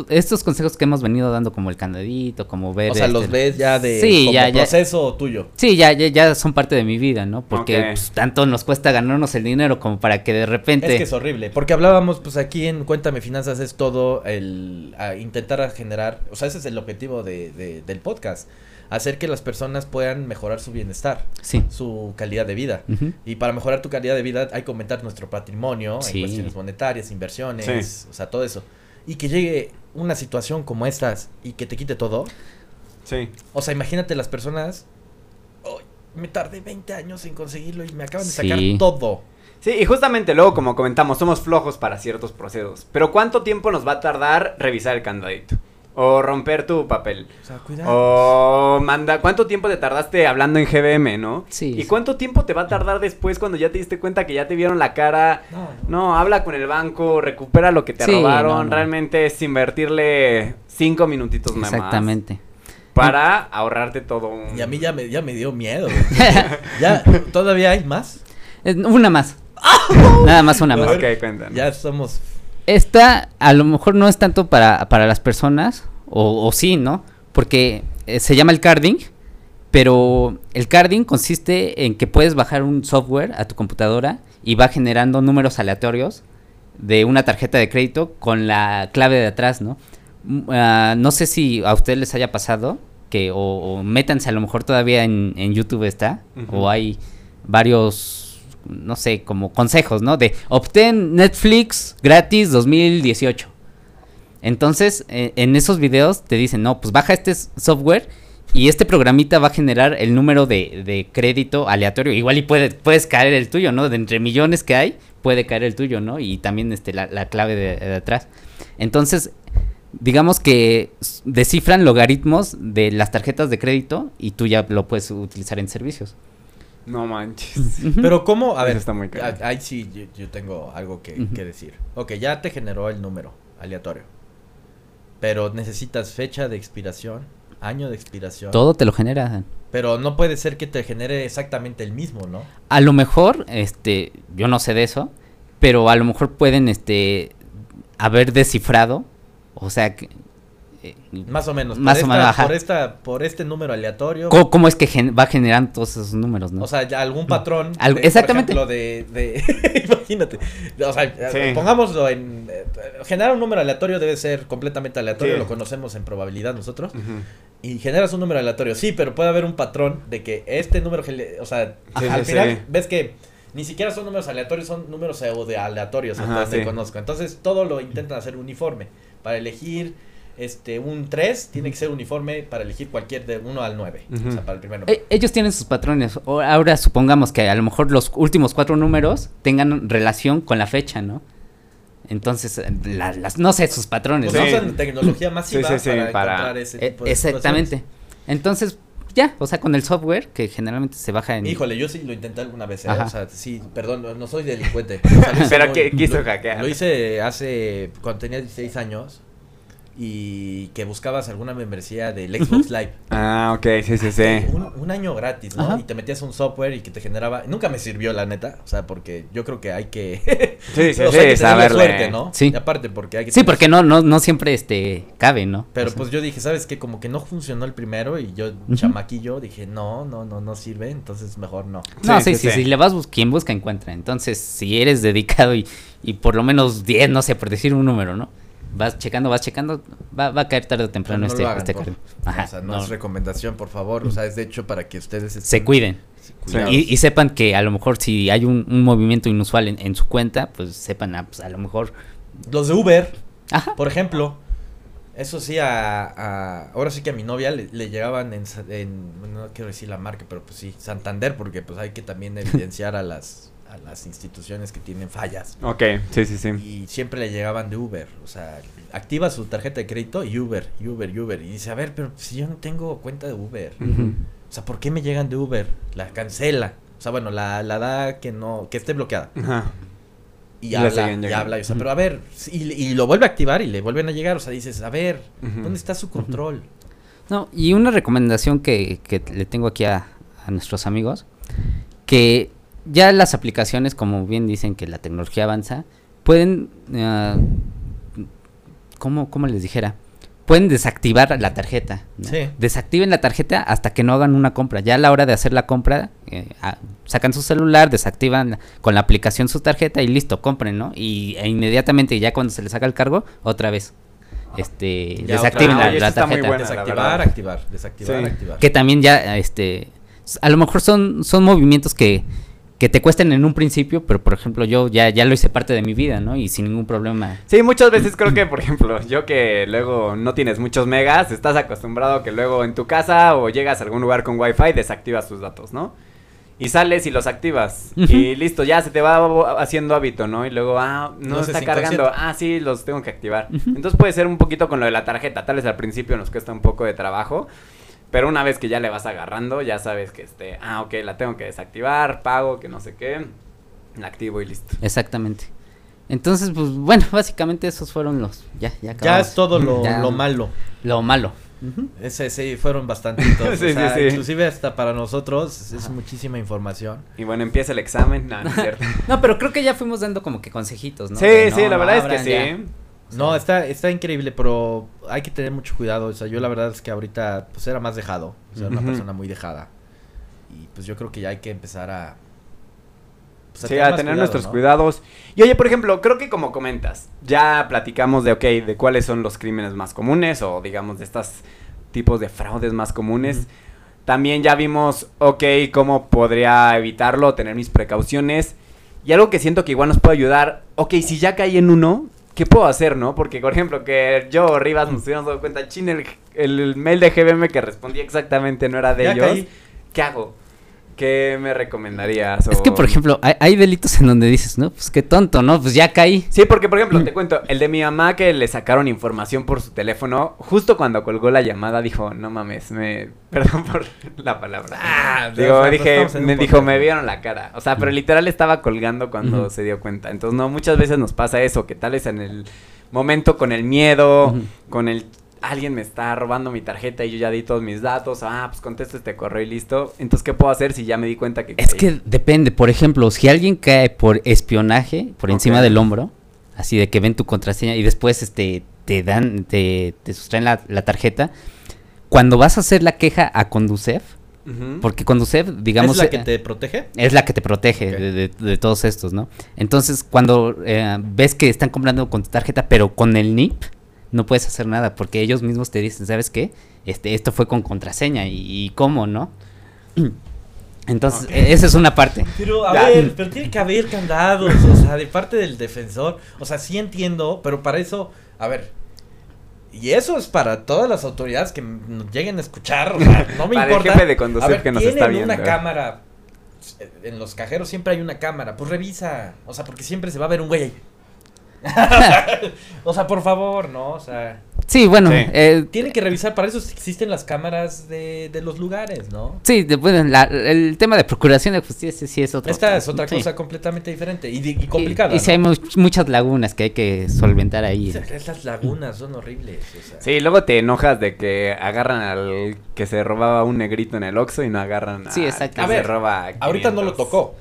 estos consejos que hemos venido dando como el candadito, como ver... O sea, los este, ves ya de Sí, como ya, ya. proceso tuyo. Sí, ya, ya, ya son parte de mi vida, ¿no? Porque pues, tanto nos cuesta ganarnos el dinero como para que de repente... Es que es horrible, porque hablábamos, pues aquí en Cuéntame Finanzas es todo el a intentar generar, o sea, ese es el objetivo de, de- del podcast, hacer que las personas puedan mejorar su bienestar, Sí. su calidad de vida. Y para mejorar tu calidad de vida hay que aumentar nuestro patrimonio Sí. en cuestiones monetarias, inversiones, Sí. o sea, todo eso. Y que llegue una situación como estas y que te quite todo. Sí. O sea, imagínate las personas, "Ay, me tardé 20 años en conseguirlo y me acaban de Sí. sacar todo. Sí, y justamente luego, como comentamos, somos flojos para ciertos procesos. Pero ¿cuánto tiempo nos va a tardar revisar el candadito? O romper tu papel. O sea, cuidado. O manda, ¿cuánto tiempo te tardaste hablando en GBM, no? Sí, ¿Y sí. cuánto tiempo te va a tardar después cuando ya te diste cuenta que ya te vieron la cara? No, No, habla con el banco, recupera lo que te Sí, robaron. no, no. Realmente es invertirle cinco minutitos nada más. Exactamente. Para ahorrarte todo un... Y a mí ya me, ya me dio miedo. ya, ¿todavía hay más? Eh, Una más. Nada más una más. ver. Ok, cuéntanos. Ya somos... Esta a lo mejor no es tanto para, para las personas, o, o sí, ¿no? Porque eh, se llama el carding, pero el carding consiste en que puedes bajar un software a tu computadora y va generando números aleatorios de una tarjeta de crédito con la clave de atrás, ¿no? Mm, ah, no sé si a ustedes les haya pasado que o, o métanse a lo mejor todavía en, en YouTube está o hay varios no sé como consejos no de obtén Netflix gratis 2018 entonces eh, en esos videos te dicen no pues baja este software y este programita va a generar el número de, de crédito aleatorio igual y puede puedes caer el tuyo no de entre millones que hay puede caer el tuyo no y también este la, la clave de, de atrás. Entonces digamos que descifran logaritmos de las tarjetas de crédito y tú ya lo puedes utilizar en servicios. No manches. Pero ¿cómo? A Eso ver, está muy ahí sí yo, yo tengo algo que decir. Ok, ya te generó el número aleatorio. Pero necesitas fecha de expiración, año de expiración. Todo te lo genera. Pero no puede ser que te genere exactamente el mismo, ¿no? A lo mejor, este, yo no sé de eso, pero a lo mejor pueden, este, haber descifrado, o sea, que, eh, Más o menos. Más por o esta- menos, ajá. Por, esta, por este número aleatorio. ¿cómo, cómo es que gen- va generando todos esos números, no? O sea, ya algún patrón. Algo- de, exactamente. Por ejemplo, de. de imagínate. O sea, Sí. pongámoslo en. eh, generar un número aleatorio debe ser completamente aleatorio. Sí. Lo conocemos en probabilidad nosotros. Ujú. Y generas un número aleatorio. Sí, pero puede haber un patrón de que este número. O sea, Sí, al sí, final sí. ves que. Ni siquiera son números aleatorios, son números pseudo aleatorios, Ajá, hasta sí. te conozco. Entonces, todo lo intentan hacer uniforme. Para elegir este un 3, tiene que ser uniforme para elegir cualquier de 1 al 9. O sea, Ujú. para el primer número. E- ellos tienen sus patrones. O- ahora supongamos que a lo mejor los últimos cuatro números tengan relación con la fecha, ¿no? Entonces, eh, la- las, no sé, sus patrones. Pues ¿no? Sí. usan tecnología masiva Sí, sí, sí, para, para- encontrar ese E- tipo de exactamente. Entonces, ya, o sea, con el software que generalmente se baja en... Híjole, yo sí lo intenté alguna vez, ¿eh? O sea, sí, perdón, no- no soy delincuente. O sea, Pero que quiso lo- hackear. Lo hice hace, cuando tenía 16 años y que buscabas alguna membresía del Xbox Live. Ah, ok, sí, sí, sí. Un, un año gratis, ¿no? Ajá. Y te metías un software y que te generaba... Nunca me sirvió, la neta, o sea, porque yo creo que hay que... Sí, sí, o sea, hay sí, que tenerle saberle. suerte, ¿no? Sí. Y aparte porque hay que Sí, tener porque no, no, no siempre este cabe, ¿no? Pero O sea, pues yo dije, ¿sabes qué? Como que no funcionó el primero y yo, chamaquillo, dije, no, no, no, no sirve, entonces mejor no. No, Sí, sí, sí, sí, sí. si le vas bus quien busca encuentra. Entonces, si eres dedicado y, y por lo menos 10, no sé, por decir un número, ¿no? Vas checando, vas checando, va, va a caer tarde o temprano no este, lo hagan, este por-. Ajá, o sea, no, no. es recomendación, por favor. O sea, es de hecho para que ustedes se cuiden. Y, y sepan que a lo mejor si hay un, un movimiento inusual en, en su cuenta, pues sepan, ah, pues a lo mejor... Los de Uber, Ajá. por ejemplo, eso sí, a, a- ahora sí que a mi novia le, le llegaban en, en- no quiero decir la marca, pero pues sí, Santander, porque pues hay que también evidenciar a las, a las instituciones que tienen fallas. Ok, sí, sí, sí. Y siempre le llegaban de Uber. O sea, activa su tarjeta de crédito y Uber, y Uber, y Uber. Y dice, a ver, pero si yo no tengo cuenta de Uber. O sea, ¿por qué me llegan de Uber? La cancela. O sea, bueno, la, la da que no, que esté bloqueada. Ajá. Y habla, y habla. y, O sea, pero a ver, y, y lo vuelve a activar y le vuelven a llegar. O sea, dices, a ver. ¿dónde está su control? No, y una recomendación que, que le tengo aquí a, a nuestros amigos, que ya las aplicaciones, como bien dicen que la tecnología avanza, pueden, ah, ¿cómo, cómo les dijera? Pueden desactivar la tarjeta. ¿no? Sí. Desactiven la tarjeta hasta que no hagan una compra. Ya a la hora de hacer la compra, eh, ah, sacan su celular, desactivan la- con la aplicación su tarjeta y listo, compren, ¿no? Y e inmediatamente, ya cuando se les haga el cargo, otra vez. Este, Ya desactiven otra la, tarjeta. buena. Desactivar, activar, desactivar, Sí. activar. que también ya este a lo mejor son son movimientos que que te cuesten en un principio pero por ejemplo yo ya ya lo hice parte de mi vida no y sin ningún problema Sí, muchas veces creo que, por ejemplo, yo que luego no tienes muchos megas, estás acostumbrado a que luego en tu casa o llegas a algún lugar con wifi desactivas tus datos, ¿no? Y sales y los activas. Y listo, ya se te va haciendo hábito, ¿no? Y luego, ah, no haces está cargando. Ah, sí, los tengo que activar. Entonces puede ser un poquito con lo de la tarjeta. Tal vez al principio nos cuesta un poco de trabajo. Pero una vez que ya le vas agarrando, ya sabes que este, ah, ok, la tengo que desactivar, pago, que no sé qué. La activo y listo. exactamente entonces pues bueno básicamente esos fueron los ya ya Ya acabamos. es todo lo, Ya. lo malo. lo malo Ese sí, fueron bastantitos. Sí, o sea, sí, sí. inclusive hasta para nosotros es Ajá. muchísima información. Y bueno, empieza el examen. No, no es cierto. no pero creo que ya fuimos dando como que consejitos no Sí, De, sí, la no verdad es que ya. sí. No, está, está increíble, pero hay que tener mucho cuidado. O sea, yo la verdad es que ahorita pues era más dejado. O sea, era una persona muy dejada. Y pues yo creo que ya hay que empezar a... pues, Sí, a más tener cuidado, nuestros ¿no? cuidados. Y oye, por ejemplo, creo que como comentas, ya platicamos de, ok, de cuáles son los crímenes más comunes o digamos de estos tipos de fraudes más comunes. También ya vimos, ok, cómo podría evitarlo, tener mis precauciones. Y algo que siento que igual nos puede ayudar, ok, si ya caí en uno, ¿qué puedo hacer, no? Porque, por ejemplo, que yo o Rivas nos hubiéramos dado cuenta, chin, el, el mail de GBM que respondí exactamente no era de Ya ellos. caí. ¿Qué hago? ¿Qué me recomendarías? Es que, por ejemplo, hay, hay delitos en donde dices, no, pues qué tonto, ¿no? Pues ya caí. Sí, porque por ejemplo, te cuento, el de mi mamá que le sacaron información por su teléfono, justo cuando colgó la llamada dijo, no mames, me... Perdón por la palabra. Ah, Digo, o sea, no dije, me dijo, me vieron la cara. O sea, pero literal estaba colgando cuando se dio cuenta. Entonces, no, muchas veces nos pasa eso, que tal vez en el momento con el miedo, con el... Alguien me está robando mi tarjeta y yo ya di todos mis datos. Ah, pues contesto este correo y listo. Entonces, ¿qué puedo hacer si ya me di cuenta que... Es caí? que depende, por ejemplo, si alguien cae por espionaje por encima del hombro, así de que ven tu contraseña y después este te dan, te, te sustraen la, la tarjeta, cuando vas a hacer la queja a Conducef, porque Conducef, digamos, ¿Es la que eh, te protege? es la que te protege de- de todos estos, ¿no? Entonces, cuando eh, ves que están comprando con tu tarjeta, pero con el NIP, no puedes hacer nada, porque ellos mismos te dicen, ¿sabes qué? Este, esto fue con contraseña, y, y cómo, ¿no? Entonces, e- esa es una parte. Pero, a Ya. ver, pero tiene que haber candados, o sea, de parte del defensor. O sea, sí entiendo, pero para eso, a ver. Y eso es para todas las autoridades que nos lleguen a escuchar, o sea, no me Para el importa. jefe de ver, que nos está viendo. una cámara. En los cajeros siempre hay una cámara, pues revisa. O sea, porque siempre se va a ver un güey ahí. o sea, por favor, ¿no? O sea, Sí, bueno, Sí. eh, tienen que revisar, para eso existen las cámaras de, de los lugares, ¿no? sí, de- bueno, la- el tema de procuración de justicia sí es otro. Esta es otra Sí. cosa completamente diferente y, y Y- complicada. Y, sí hay ¿no? mu- muchas lagunas que hay que solventar ahí. Esas lagunas son horribles. o sea. Sí, luego te enojas de que agarran al que se robaba un negrito en el Oxxo y no agarran Sí, al exacto. que A se ver, roba Ahorita no lo 500. tocó,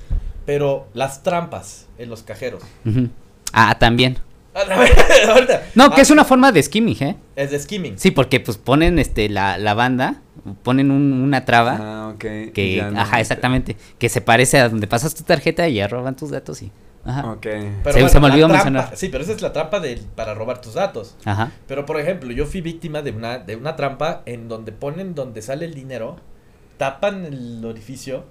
pero las trampas en los cajeros. Ujú. Ah, también. No, que Ah, es una forma de skimming, ¿eh? Es de skimming. Sí, porque pues ponen este la, la banda, ponen un- una traba Ah, ok. que, no- ajá, exactamente, que se parece a donde pasas tu tarjeta y ya roban tus datos y, ajá, Ok. Pero Se- se me olvidó trampa- mencionar. Sí, pero esa es la trampa del para robar tus datos. ajá, Pero por ejemplo, yo fui víctima de una, de una trampa en donde ponen donde sale el dinero, tapan el orificio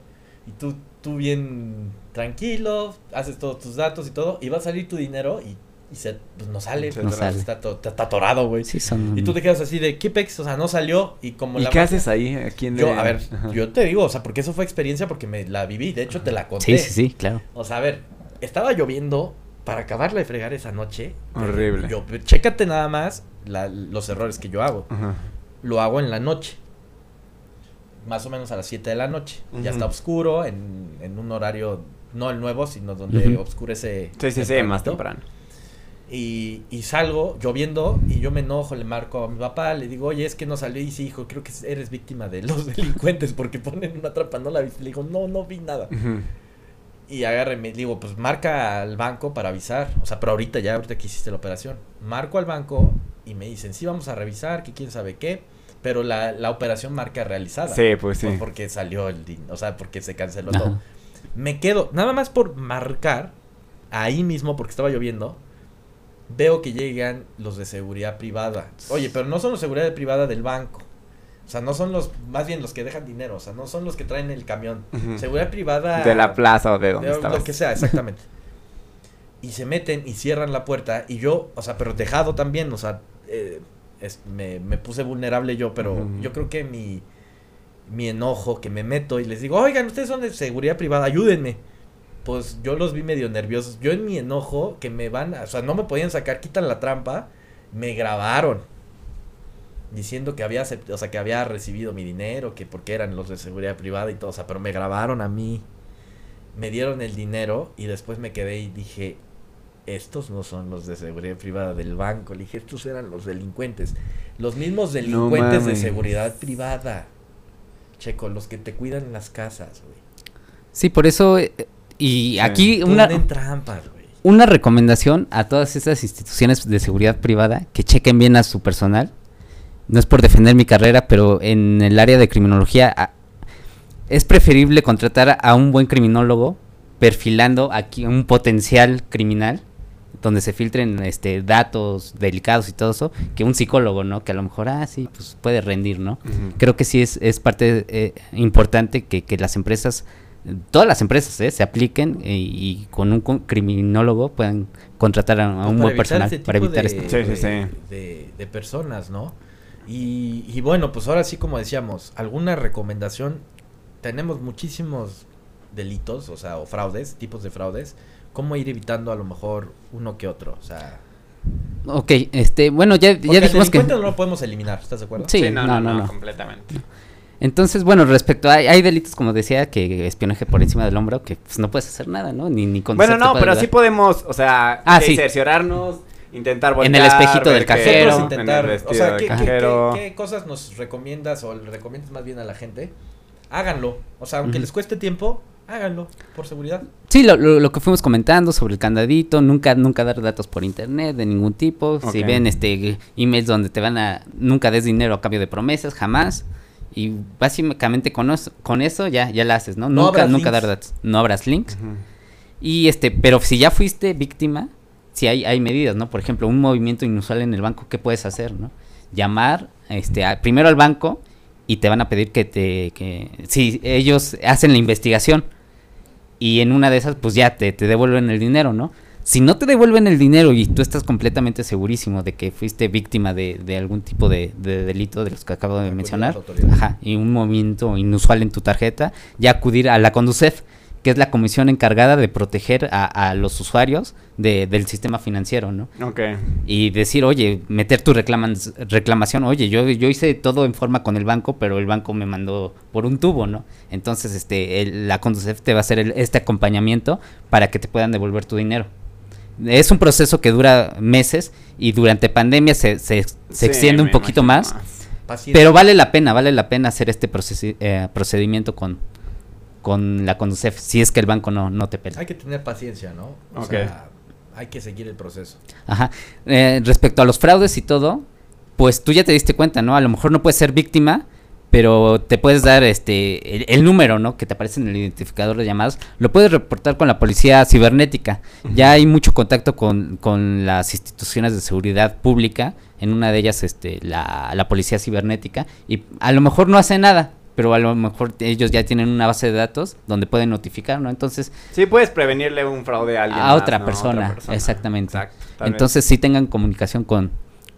y tú, tú bien tranquilo, haces todos tus datos y todo, y va a salir tu dinero y, y se, pues no sale, Se sale. Está, to- está atorado, güey. sí son, Y tú te quedas así de, ¿qué pex? O sea, no salió y como ¿Y la qué haces ahí? ¿A quién Yo, le- a ver, Ajá. yo te digo, o sea, porque eso fue experiencia porque me la viví, de hecho te la conté. sí, sí, sí, claro, O sea, a ver, estaba lloviendo para acabarla de fregar esa noche. Horrible. Yo, chécate nada más la- los errores que yo hago. Ajá. Lo hago en la noche. Más o menos a las 7 de la noche. Ya está oscuro, en, en un horario, no el nuevo, sino donde Ujú. oscurece. Sí, sí, sí, más temprano. Y, y salgo lloviendo y yo me enojo, le marco a mi papá, le digo, oye, es que no salió. Y sí, hijo, creo que eres víctima de los delincuentes porque ponen una trampa, no la viste. Le digo, no, no vi nada. Y agarre, me digo, pues marca al banco para avisar. O sea, pero ahorita ya, ahorita que hiciste la operación. Marco al banco y me dicen, sí, vamos a revisar, que quién sabe qué. Pero la, la operación marca realizada. Sí, pues sí. Pues porque salió el din- o sea, porque se canceló Ajá. todo. Me quedo, nada más por marcar, ahí mismo, porque estaba lloviendo, veo que llegan los de seguridad privada. Oye, pero no son los de seguridad privada del banco. O sea, no son los, más bien los que dejan dinero, o sea, no son los que traen el camión. Seguridad privada. De la plaza o de donde de. Lo que sea, exactamente. y se meten y cierran la puerta y yo, o sea, pero dejado también, o sea, eh, es- me, me puse vulnerable yo, pero yo creo que mi, mi enojo, que me meto y les digo, oigan, ustedes son de seguridad privada, ayúdenme. Pues yo los vi medio nerviosos. Yo en mi enojo, que me van, a- o sea, no me podían sacar, quitan la trampa, me grabaron. Diciendo que había, o sea, que había recibido mi dinero, que porque eran los de seguridad privada y todo, o sea, pero me grabaron a mí. Me dieron el dinero y después me quedé y dije, estos no son los de seguridad privada del banco. Le dije, estos eran los delincuentes. Los mismos delincuentes de seguridad privada. Checo, los que te cuidan en las casas, güey. sí, por eso, eh, y aquí una, Ponen trampas, güey. una recomendación a todas esas instituciones de seguridad privada que chequen bien a su personal. No es por defender mi carrera, pero en el área de criminología a- es preferible contratar a un buen criminólogo perfilando aquí un potencial criminal donde se filtren este datos delicados y todo eso que un psicólogo, ¿no? Que a lo mejor, ah, sí, pues puede rendir, ¿no? Creo que sí es, es parte eh, importante que, que las empresas, todas las empresas, eh, se apliquen eh, y con un criminólogo puedan contratar a, a un buen personal este para tipo evitar de, esto. Sí, sí, de- sí. De, de personas, ¿no? Y, y bueno, pues ahora sí, como decíamos, alguna recomendación tenemos muchísimos delitos, o sea, o fraudes, tipos de fraudes, ¿cómo ir evitando a lo mejor uno que otro? O sea, Ok, este, bueno, ya, ya el dijimos que... no lo podemos eliminar, ¿estás de acuerdo? Sí, no, no, no. completamente. Entonces, bueno, respecto a, hay delitos, como decía, que espionaje por encima del hombro, que pues, no puedes hacer nada, ¿no? Ni, ni con Bueno, no, pero ayudar. sí podemos, o sea, Ah, sí. cerciorarnos, intentar voltear, En el espejito del que- cajero. Nosotros en el intentar, o sea, del ¿qué, qué- cajero. qué- qué cosas nos recomiendas o le recomiendas más bien a la gente? Háganlo, o sea, aunque les cueste tiempo, háganlo, por seguridad. Sí, lo, lo, lo que fuimos comentando sobre el candadito, nunca, nunca dar datos por internet de ningún tipo. Si ven este emails donde te van a, nunca des dinero a cambio de promesas, jamás. Y básicamente con, os- con eso ya, ya la haces, ¿no? No nunca, nunca links. dar datos. No abras links. Y este, pero si ya fuiste víctima, si hay, hay medidas, ¿no? Por ejemplo, un movimiento inusual en el banco, ¿qué puedes hacer, no? Llamar, este, a- primero al banco y te van a pedir que te, que, si ellos hacen la investigación y en una de esas, pues ya te, te devuelven el dinero, ¿no? Si no te devuelven el dinero y tú estás completamente segurísimo de que fuiste víctima de, de algún tipo de, de delito de los que acabo de mencionar, ajá, y un movimiento inusual en tu tarjeta, ya acudir a la Conducef, que es la comisión encargada de proteger a, a los usuarios de- del sistema financiero, ¿no? Ok. Y decir, oye, meter tu reclamación, oye, yo, yo hice todo en forma con el banco, pero el banco me mandó por un tubo, ¿no? Entonces, este, el- la Conducef te va a hacer el- este acompañamiento para que te puedan devolver tu dinero. Es un proceso que dura meses y durante pandemia se, se, se Sí, extiende un poquito más. Pero vale la pena, vale la pena hacer este eh, procedimiento con, con la Conducef, si es que el banco no, no te pela. Hay que tener paciencia, ¿no? O sea, hay que seguir el proceso. Ajá. Eh, respecto a los fraudes y todo, pues tú ya te diste cuenta, ¿no? A lo mejor no puedes ser víctima, pero te puedes dar este el, el número, ¿no? Que te aparece en el identificador de llamadas. Lo puedes reportar con la policía cibernética. Ya hay mucho contacto con, con las instituciones de seguridad pública. En una de ellas, este, la, la policía cibernética. Y a lo mejor no hace nada. Pero a lo mejor ellos ya tienen una base de datos donde pueden notificar, ¿no? Entonces, Sí, puedes prevenirle un fraude a alguien. A más, otra ¿no? persona, exactamente. Exacto. Entonces sí tengan comunicación con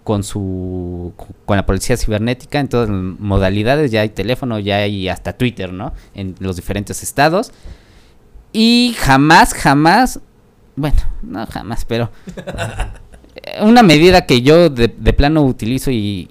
con su con la policía cibernética en todas las modalidades, ya hay teléfono, ya hay hasta Twitter, ¿no? En los diferentes estados. Y jamás, jamás, bueno, no jamás, pero una medida que yo de, de plano utilizo y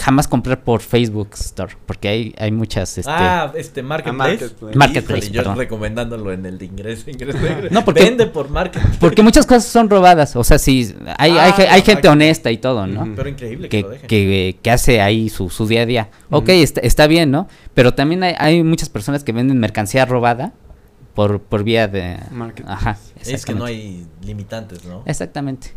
jamás comprar por Facebook Store, porque hay, hay muchas este ah, este Marketplace. Marketplace. Marketplace, Híjole, yo perdón. recomendándolo en el de ingreso, ingreso, ingreso. No, porque- Vende por Marketplace. porque muchas cosas son robadas, o sea, sí hay, Ah, hay, ge- hay gente honesta y todo, ¿no? Pero increíble que, que, lo dejen. que, que hace ahí su, su día a día. Ok, Ujú. está, está bien, ¿no? Pero también hay, hay muchas personas que venden mercancía robada por, por vía de... Marketplace. Ajá. es que no hay limitantes, ¿no? Exactamente.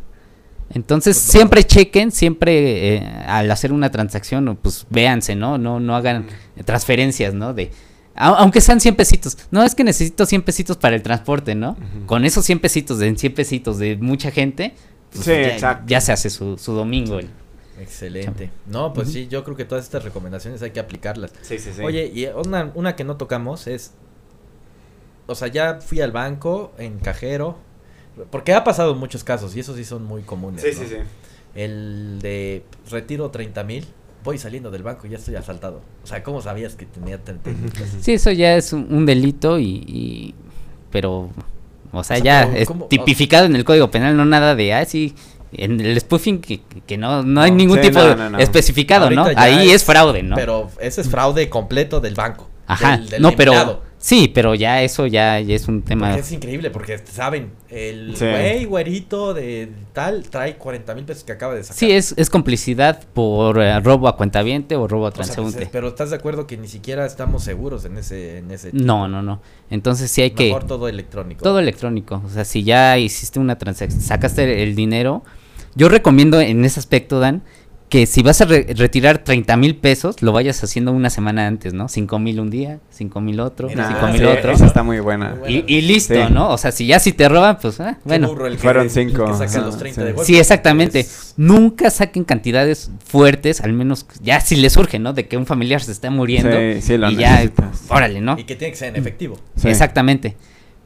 Entonces, Pues no. siempre chequen, siempre eh, al hacer una transacción, pues véanse, ¿no? No, no hagan transferencias, ¿no? De, au- aunque sean 100 pesitos. No, es que necesito 100 pesitos para el transporte, ¿no? Con esos 100 pesitos de 100 pesitos de mucha gente, pues Sí, ya, exacto. ya se hace su, su domingo. el- Excelente. No, pues sí, yo creo que todas estas recomendaciones hay que aplicarlas. Sí, sí, sí. Oye, y una, una que no tocamos es, o sea, ya fui al banco en cajero, porque ha pasado muchos casos y esos sí son muy comunes. Sí, ¿no? sí, sí. El de retiro 30 mil, voy saliendo del banco y ya estoy asaltado. O sea, ¿cómo sabías que tenía 30 mil? Sí, eso ya es un, un delito y, y- pero o sea, O sea, ya pero es ¿cómo? tipificado en el Código Penal, no nada de ah, sí, en el spoofing que, que no no hay No, ningún sí, tipo no, de no, no. especificado, ¿no? Ahorita Ahí es, fraude, ¿no? Pero ese es fraude completo del banco. Ajá, del- del no, pero. Sí, pero ya eso ya, ya es un tema Porque es increíble, porque saben, el Sí. güey güerito de tal trae 40 mil pesos que acaba de sacar. Sí, es, es complicidad por eh, robo a cuentaviente o robo a O sea, pues, transeúnte. es- pero estás de acuerdo que ni siquiera estamos seguros en ese en ese no, no, no. Entonces sí hay que mejor todo electrónico. Todo electrónico. O sea, si ya hiciste una transacción, sacaste el dinero, yo recomiendo en ese aspecto, Dan, que si vas a re- retirar 30 mil pesos, lo vayas haciendo una semana antes, ¿no? 5 mil un día, 5 mil otro, Mira, 5 Ah, mil sí, otro. Esa está muy buena. Muy buena. Y, y listo, Sí. ¿no? O sea, si ya si te roban, pues, ah, bueno. burro el que- Fueron el cinco, que saca ajá, los 30 sí. exactamente. Nunca saquen cantidades fuertes, al menos ya si les surge, ¿no? De que un familiar se está muriendo. Sí, sí, lo y ya, necesitas. órale, ¿no? Y que tiene que ser en efectivo. Sí. Exactamente.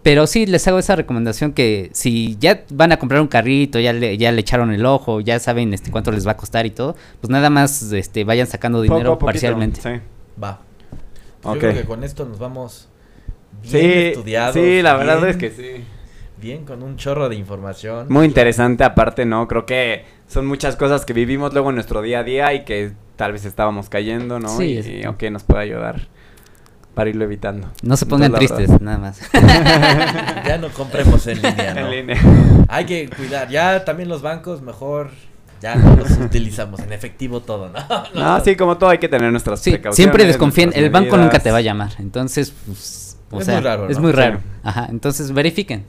Pero sí, les hago esa recomendación que si ya van a comprar un carrito, ya le, ya le echaron el ojo, ya saben este cuánto les va a costar y todo, pues nada más este vayan sacando Poco dinero poquito, parcialmente. Sí. Va. Yo Ok. creo que con esto nos vamos bien Sí, estudiados. sí, la verdad bien- es que sí. Bien, con un chorro de información. Muy interesante aparte, ¿no? Creo que son muchas cosas que vivimos luego en nuestro día a día y que tal vez estábamos cayendo, ¿no? Sí, y, aunque nos puede ayudar para irlo evitando. No se pongan Entonces, tristes, nada más. Ya no compremos en línea, ¿no? En línea. Hay que cuidar. Ya también los bancos, mejor ya no los utilizamos en efectivo todo, ¿no? No, sí, como todo hay que tener nuestras Sí, precauciones. siempre desconfíen. El banco medidas. nunca te va a llamar. Entonces, pues, o Es sea, muy raro, Es muy Sí. raro. Ajá. Entonces, verifiquen.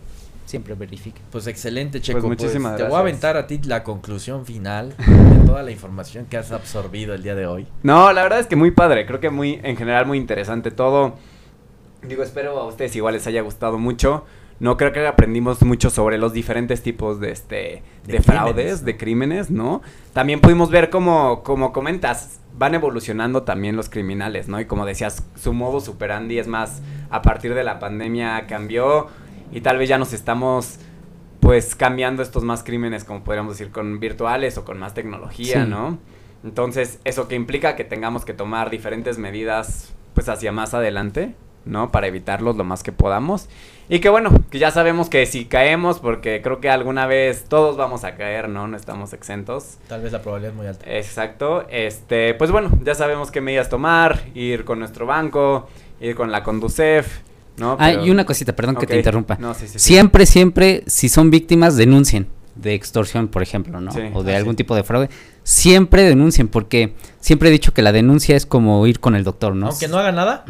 Siempre verifiquen. Pues excelente, Checo. Pues muchísimas Te voy a gracias. aventar a ti la conclusión final de toda la información que has absorbido el día de hoy. No, la verdad es que muy padre, creo que muy, en general muy interesante todo. Digo, espero a ustedes igual les haya gustado mucho. No creo que aprendimos mucho sobre los diferentes tipos de este De de, fraudes, crímenes, ¿no? de crímenes, ¿no? También pudimos ver cómo, como comentas, van evolucionando también los criminales, ¿no? Y como decías, su modo superandi es más, a partir de la pandemia cambió y tal vez ya nos estamos pues cambiando estos más crímenes, como podríamos decir, con virtuales o con más tecnología, Sí. ¿no? Entonces, eso que implica que tengamos que tomar diferentes medidas, pues hacia más adelante, ¿no? Para evitarlos lo más que podamos. Y que bueno, que ya sabemos que si caemos, porque creo que alguna vez todos vamos a caer, ¿no? No estamos exentos. Tal vez la probabilidad es muy alta. Exacto. Este, pues bueno, ya sabemos qué medidas tomar, ir con nuestro banco, ir con la Conducef, ¿no? Ah, y una cosita, perdón que te interrumpa. No, sí, sí, sí. Siempre, siempre, si son víctimas, denuncien de extorsión, por ejemplo, ¿no? Sí. O de Ah, algún sí. tipo de fraude. Siempre denuncien, porque siempre he dicho que la denuncia es como ir con el doctor, ¿no? Aunque no haga nada,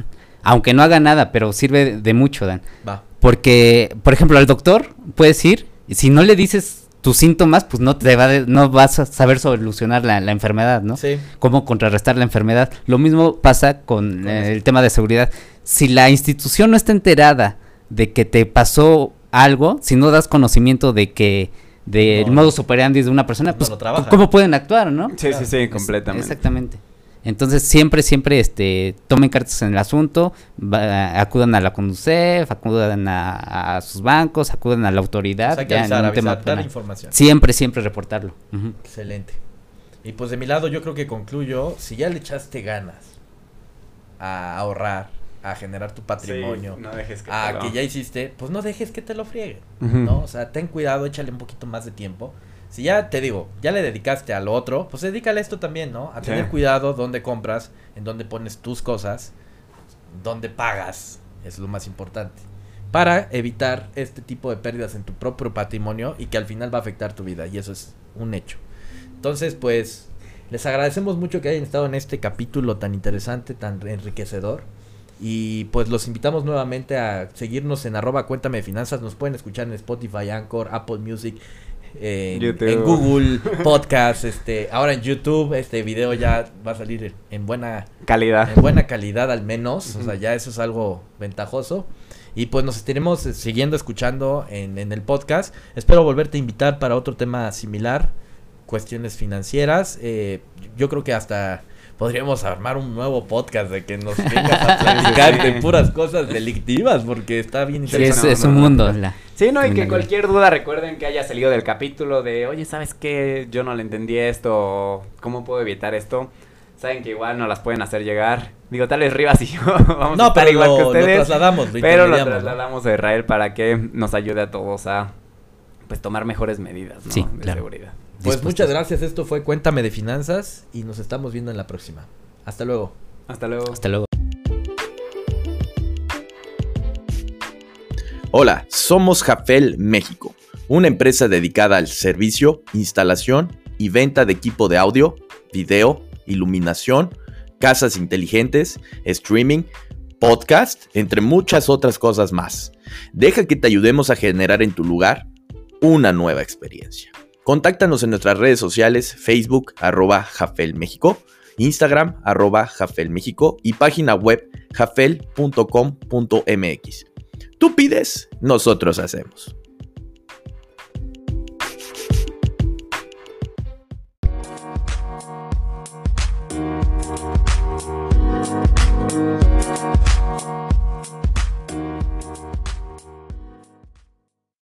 Aunque no haga nada, pero sirve de- de mucho, Dan. va. Porque, por ejemplo, al doctor puedes ir y si no le dices tus síntomas, pues no te va de- no vas a saber solucionar la, la enfermedad, ¿no? Sí. Cómo contrarrestar la enfermedad. Lo mismo pasa con Con eh, el tema de seguridad. Si la institución no está enterada de que te pasó algo, si no das conocimiento de que del No. modo operandi de una persona, No pues cómo pueden actuar, ¿no? Sí, sí, sí, Es- completamente. Exactamente. Entonces siempre, siempre, este, tomen cartas en el asunto, va- acudan a la Conducef, acudan a, a sus bancos, acudan a la autoridad. O sea, hay que avisar, avisar, tema dar penal. información. Siempre, siempre reportarlo. Excelente. Y pues de mi lado yo creo que concluyo, si ya le echaste ganas a ahorrar, a generar tu patrimonio, Sí, no dejes que a te lo- que ya hiciste, pues no dejes que te lo frieguen, Ujú. ¿no? O sea, ten cuidado, échale un poquito más de tiempo. Si ya te digo, ya le dedicaste al otro, pues dedícale a esto también, ¿no? A Sí. tener cuidado dónde compras, en dónde pones tus cosas, dónde pagas, es lo más importante. Para evitar este tipo de pérdidas en tu propio patrimonio y que al final va a afectar tu vida, y eso es un hecho. Entonces, pues, les agradecemos mucho que hayan estado en este capítulo tan interesante, tan enriquecedor. Y pues los invitamos nuevamente a seguirnos en arroba cuéntame de finanzas. Nos pueden escuchar en Spotify, Anchor, Apple Music, en, Google Podcast, este, ahora en YouTube, este video ya va a salir en buena, Calidad. en buena calidad al menos. O sea, ya eso es algo ventajoso. Y pues nos estaremos eh, siguiendo escuchando en, en el podcast. Espero volverte a invitar para otro tema similar, cuestiones financieras. Eh, yo creo que hasta podríamos armar un nuevo podcast de que nos vengas a platicar de Sí. puras cosas delictivas porque está bien Sí, interesante. es, no, es un mundo. la- Sí, no, y que cualquier duda recuerden que haya salido del capítulo de, oye, ¿sabes qué? Yo no le entendí esto, ¿cómo puedo evitar esto? Saben que igual no las pueden hacer llegar. Digo, tal vez Rivas y yo vamos a No, estar pero igual lo, que lo ustedes. trasladamos, lo pero lo intermediamos, ¿no? trasladamos a Israel para que nos ayude a todos a pues tomar mejores medidas ¿no? Sí, de claro. seguridad. Pues muchas gracias. Esto fue Cuéntame de Finanzas y nos estamos viendo en la próxima. Hasta luego. Hasta luego. Hasta luego. Hola, somos Jafel México, una empresa dedicada al servicio, instalación y venta de equipo de audio, video, iluminación, casas inteligentes, streaming, podcast, entre muchas otras cosas más. Deja que te ayudemos a generar en tu lugar una nueva experiencia. Contáctanos en nuestras redes sociales, Facebook, arroba Jafel México, Instagram, arroba Jafel México y página web jafel.com.mx. Tú pides, nosotros hacemos.